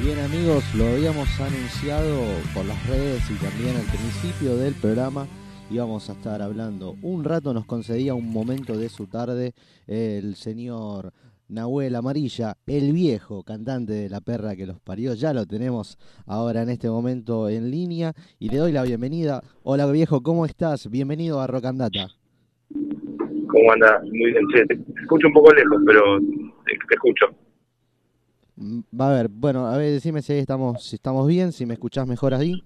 bien amigos, lo habíamos anunciado por las redes y también al principio del programa. Íbamos a estar hablando. Un rato nos concedía un momento de su tarde el señor Nahuel Amarilla, el viejo cantante de La Perra que los parió. Ya lo tenemos ahora en este momento en línea y le doy la bienvenida. Hola viejo, ¿cómo estás? Bienvenido a Rocandata. ¿Cómo andas? Muy bien, te escucho un poco lejos, pero te escucho. Mm, va a ver, bueno, a ver, decime si estamos, si estamos bien, si me escuchás mejor ahí.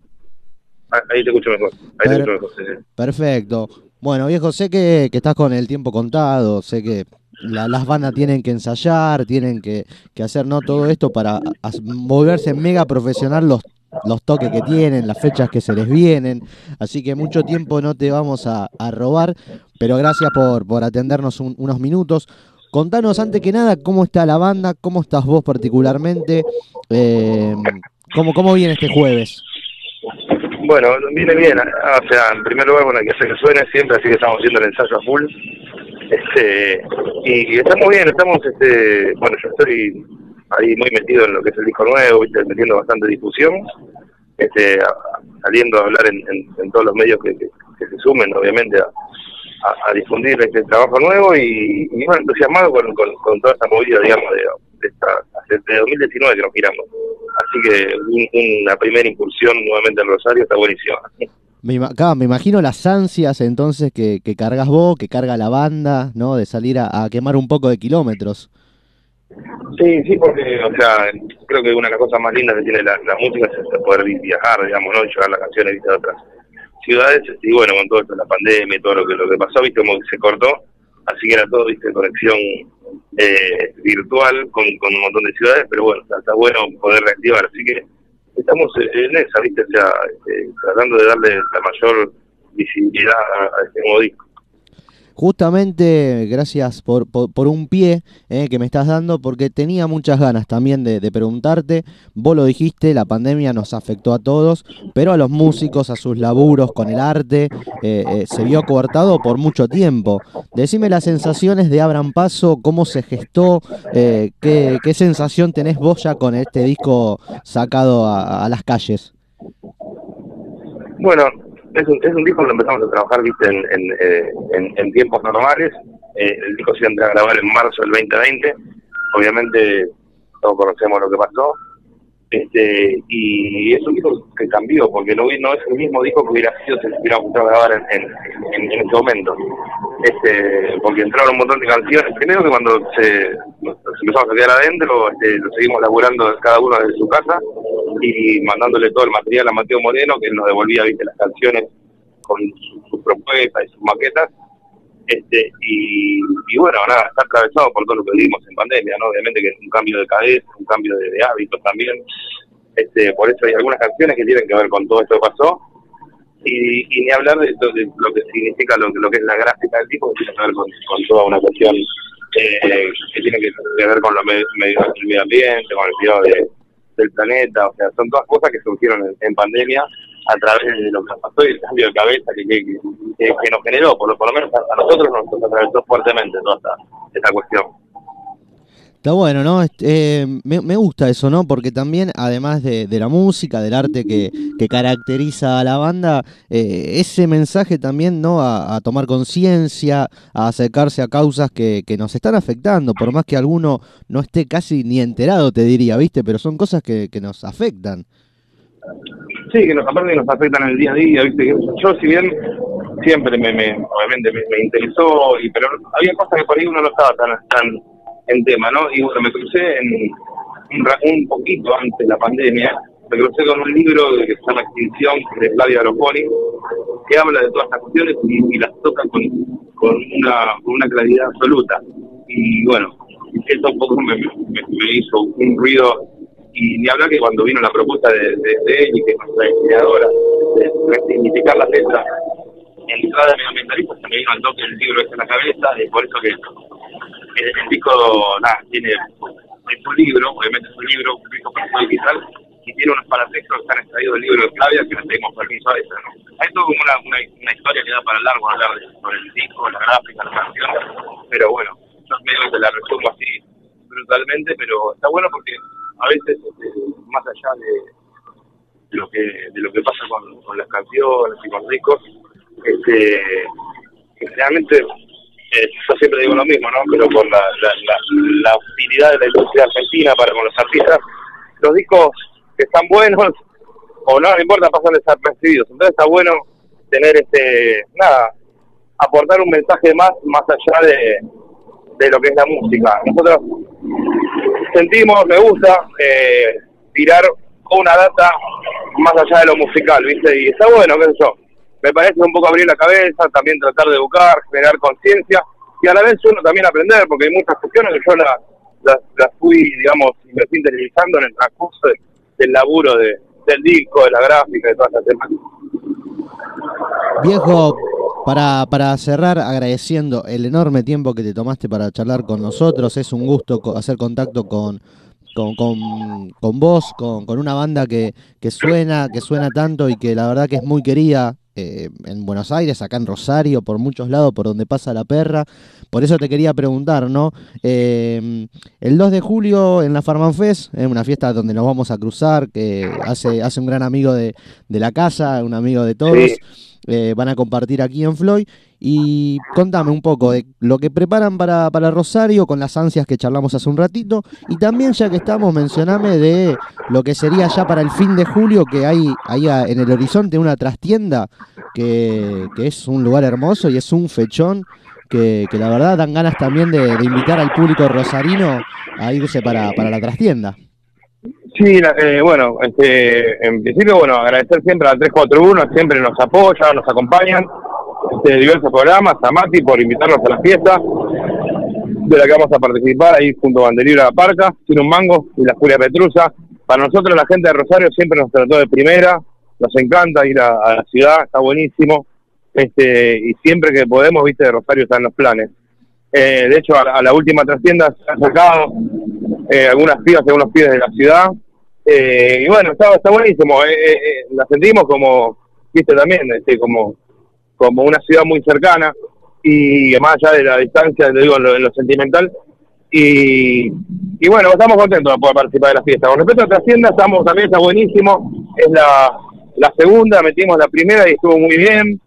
Ah, ahí te escucho mejor. Ahí te escucho mejor Perfecto. Bueno, viejo, sé que, estás con el tiempo contado, sé que las bandas tienen que ensayar, tienen que, hacer no todo esto para volverse mega profesional los, los toques que tienen, las fechas que se les vienen. Así que mucho tiempo no te vamos a, robar, pero gracias por, por atendernos unos minutos. Contanos antes que nada cómo está la banda, cómo estás vos particularmente, eh, cómo, cómo viene este jueves. Bueno, viene bien, o sea, en primer lugar, bueno, hay que hacer que suene siempre, así que estamos haciendo el ensayo a full. Este, y, estamos bien, estamos, este, bueno, yo estoy ahí muy metido en lo que es el disco nuevo, ¿viste? metiendo bastante difusión, este, saliendo a hablar en, todos los medios que, se sumen, obviamente, a, difundir este trabajo nuevo y, y bueno, entusiasmado con, con, toda esta movida, digamos, de, esta, de 2019 que nos giramos. Así que una primera incursión nuevamente en Rosario está buenísima. Me, me imagino las ansias entonces que, que cargas vos, que carga la banda, ¿no? De salir a, quemar un poco de kilómetros. Sí, sí, porque, o sea, creo que una de las cosas más lindas que tiene la, música es poder viajar, digamos, ¿no? Llevar las canciones, viste, a otras ciudades y bueno, con todo esto la pandemia y todo lo que, lo que pasó, viste, como que se cortó, así que era todo, viste, conexión eh, virtual con, con un montón de ciudades, pero bueno, está, bueno poder reactivar, así que estamos en esa, viste, o sea, este, tratando de darle la mayor visibilidad a este nuevo disco. Justamente, gracias por, por, un pie eh, que me estás dando, porque tenía muchas ganas también de, preguntarte. Vos lo dijiste, la pandemia nos afectó a todos, pero a los músicos, a sus laburos con el arte, eh, eh, se vio cortado por mucho tiempo. Decime las sensaciones de Abran Paso, cómo se gestó, qué, qué, sensación tenés vos ya con este disco sacado a las calles. Bueno, es un, es un disco que empezamos a trabajar viste en, en, eh, en, tiempos normales. Eh, el disco se entra a grabar en marzo del 2020. Obviamente todos conocemos lo que pasó. Este, y es un disco que cambió, porque no, no es el mismo disco que hubiera sido si hubiera gustado grabar en, ese momento. Este, porque entraron un montón de canciones. Primero que cuando se, empezamos a quedar adentro, este, lo seguimos laburando cada uno desde su casa y mandándole todo el material a Mateo Moreno, que nos devolvía ¿viste, las canciones con sus propuestas y sus maquetas. Este, y, bueno, nada, está atravesado por todo lo que vivimos en pandemia, ¿no? Obviamente que es un cambio de cabeza, un cambio de, hábitos también. Este, por eso hay algunas canciones que tienen que ver con todo esto que pasó. Y, y ni hablar de, lo que significa lo, lo, que es la gráfica del tipo, que tiene que ver con, toda una cuestión eh, que tiene que ver con lo medio, el medio ambiente, con el cuidado de, del planeta, o sea, son todas cosas que surgieron en, pandemia a través de lo que nos pasó y el cambio de cabeza que, que, nos generó, por lo, por lo menos a, nosotros nos, atravesó fuertemente toda esta, esta cuestión. Está bueno, ¿no? Eh, me, gusta eso, ¿no? Porque también, además de, la música, del arte que, caracteriza a la banda, eh, ese mensaje también, ¿no? A, tomar conciencia, a acercarse a causas que, nos están afectando, por más que alguno no esté casi ni enterado, te diría, ¿viste? Pero son cosas que, nos afectan. Sí, que nos, aparte nos afectan en el día a día, ¿viste? Yo, si bien siempre me, me obviamente me, interesó, y pero había cosas que por ahí uno no estaba tan, tan en tema, ¿no? Y bueno, me crucé en, un, poquito antes de la pandemia, me crucé con un libro que se llama Extinción de Flavia Arofoni, que habla de todas estas cuestiones y, las toca con, con, una, con una claridad absoluta. Y bueno, eso un poco me, me, hizo un ruido y ni hablar que cuando vino la propuesta de, de, él y que es nuestra diseñadora de resignificar la en entrada medioambientalista se me vino al toque el libro ese en la cabeza y por eso que el, disco, tiene, es un libro, obviamente es un libro, un disco para digital, y tiene unos paratextos que están extraídos del libro de Flavia que no tenemos permiso a eso, ¿no? Hay como una, una, historia que da para largo hablar sobre el disco, la gráfica, la canción, pero bueno, yo medio que la resumo así brutalmente, pero está bueno porque a veces, este, más allá de, lo que de lo que pasa con, las canciones y con discos, este, realmente eh, yo siempre digo lo mismo, ¿no? Pero con la, la, utilidad de la industria argentina para con los artistas, los discos que están buenos o no, no importa, pasan desapercibidos. Entonces está bueno tener este, nada, aportar un mensaje más, más allá de, de lo que es la música. Nosotros sentimos, me gusta, eh, tirar una data más allá de lo musical, ¿viste? Y está bueno, qué sé yo. Me parece un poco abrir la cabeza, también tratar de educar, generar conciencia y a la vez uno también aprender, porque hay muchas cuestiones que yo las la, fui, digamos, me fui interiorizando en el transcurso del laburo de, del disco, de la gráfica, de todas esas temáticas. Viejo, para, para cerrar, agradeciendo el enorme tiempo que te tomaste para charlar con nosotros, es un gusto hacer contacto con, con, con, vos, con, con, una banda que, que suena, que suena tanto y que la verdad que es muy querida eh, en Buenos Aires, acá en Rosario, por muchos lados, por donde pasa la perra. Por eso te quería preguntar, ¿no? Eh, el 2 de julio en la Farmanfest, es una fiesta donde nos vamos a cruzar, que hace, hace un gran amigo de, de la casa, un amigo de todos. Eh, van a compartir aquí en Floyd. Y contame un poco de lo que preparan para, para Rosario con las ansias que charlamos hace un ratito. Y también, ya que estamos, mencioname de lo que sería ya para el fin de julio, que hay ahí en el horizonte una trastienda que, que es un lugar hermoso y es un fechón. Que, que la verdad dan ganas también de, invitar al público rosarino a irse para, para la trastienda. Sí, eh, bueno, este, en principio, bueno, agradecer siempre a 341, siempre nos apoyan, nos acompañan, este, diversos programas, a Mati por invitarnos a la fiesta, de la que vamos a participar ahí junto a Banderibra Parca, Sin un Mango y la Julia Petrusa. Para nosotros, la gente de Rosario siempre nos trató de primera, nos encanta ir a, la ciudad, está buenísimo, este, y siempre que podemos, viste, de Rosario están los planes. Eh, de hecho, a, la última trastienda se han sacado eh, algunas pibas algunos pibes de la ciudad, eh, y bueno, está, está buenísimo. Eh, eh, eh, la sentimos como, viste también, este, como, como una ciudad muy cercana y más allá de la distancia, te digo, en lo, sentimental. Y, y, bueno, estamos contentos de poder participar de la fiesta. Con respecto a la hacienda, estamos, también está buenísimo. Es la, la segunda, metimos la primera y estuvo muy bien.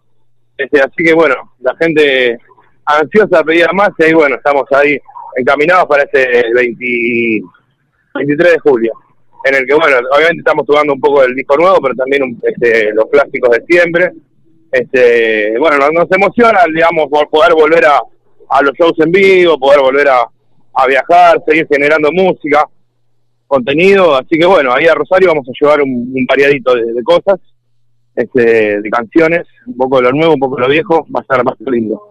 Este, así que bueno, la gente ansiosa pedía más y bueno, estamos ahí encaminados para este 20, 23 de julio en el que, bueno, obviamente estamos jugando un poco del disco nuevo, pero también este, los clásicos de siempre. Este, bueno, nos, emociona, digamos, poder volver a, a, los shows en vivo, poder volver a, viajar, seguir generando música, contenido. Así que, bueno, ahí a Rosario vamos a llevar un, variadito de, cosas, este, de canciones, un poco de lo nuevo, un poco de lo viejo, va a ser más lindo.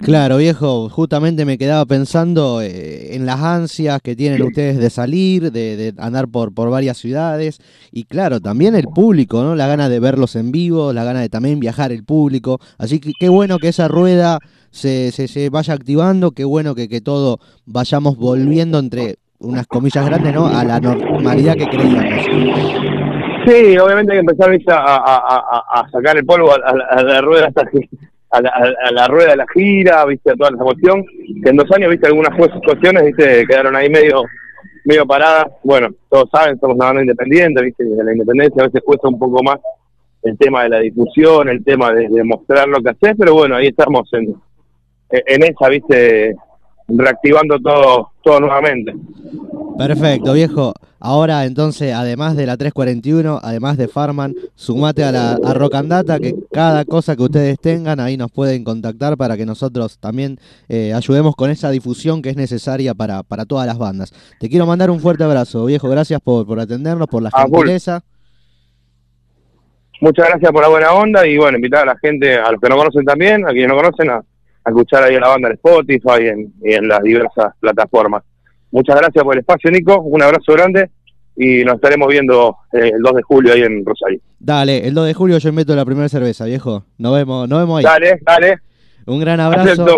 Claro, viejo, justamente me quedaba pensando eh, en las ansias que tienen ustedes de salir, de, andar por, por varias ciudades y claro, también el público, ¿no? La gana de verlos en vivo, la gana de también viajar el público. Así que qué bueno que esa rueda se, se, se vaya activando, qué bueno que, que todo vayamos volviendo entre unas comillas grandes, ¿no? A la normalidad que creíamos. Sí, obviamente hay que empezar a, a, a, sacar el polvo a, la rueda hasta que a la, rueda de la gira, viste, a toda la emoción, que en dos años, viste, algunas cuestiones, viste, quedaron ahí medio medio paradas. Bueno, todos saben, somos una banda independiente, viste, de la independencia a veces cuesta un poco más el tema de la difusión, el tema de, de mostrar lo que haces, pero bueno, ahí estamos en, en esa, viste, reactivando todo, todo nuevamente. Perfecto, viejo. Ahora entonces, además de la 341, además de Farman, sumate a la a Rocandata, que cada cosa que ustedes tengan, ahí nos pueden contactar para que nosotros también eh, ayudemos con esa difusión que es necesaria para, para todas las bandas. Te quiero mandar un fuerte abrazo, viejo. Gracias por, por atendernos, por la gentileza. Muchas gracias por la buena onda y bueno, invitar a la gente, a los que no conocen también, a quienes no conocen, a, escuchar ahí a la banda en Spotify en, y en las diversas plataformas. Muchas gracias por el espacio, Nico. Un abrazo grande y nos estaremos viendo eh, el 2 de julio ahí en Rosario. Dale, el 2 de julio yo meto la primera cerveza, viejo. Nos vemos, nos vemos ahí. Dale, dale. Un gran abrazo.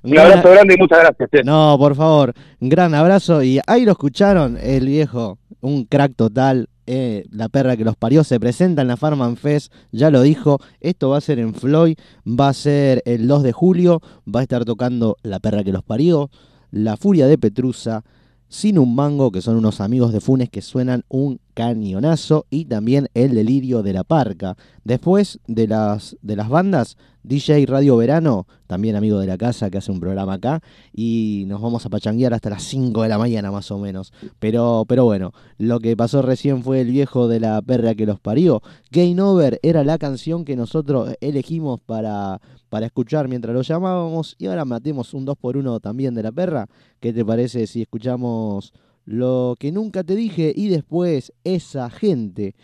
Un, abrazo grande y muchas gracias. No, por favor, un gran abrazo. Y ahí lo escucharon, el viejo, un crack total. Eh, la perra que los parió se presenta en la Farman Fest, ya lo dijo, esto va a ser en Floyd, va a ser el 2 de julio, va a estar tocando la perra que los parió, la Furia de Petrusa, Sin un Mango, que son unos amigos de Funes que suenan un cañonazo, y también El Delirio de la Parca. Después de las, de las bandas, DJ Radio Verano, también amigo de la casa que hace un programa acá, y nos vamos a pachanguear hasta las 5 de la mañana más o menos. Pero, pero bueno, lo que pasó recién fue el viejo de la perra que los parió. Game Over era la canción que nosotros elegimos para, para escuchar mientras lo llamábamos, y ahora matemos un 2x1 también de la perra. ¿Qué te parece si escuchamos lo que nunca te dije y después esa gente?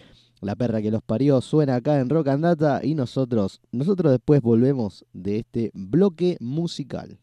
La perra que los parió suena acá en Rock and Data y nosotros, nosotros después volvemos de este bloque musical.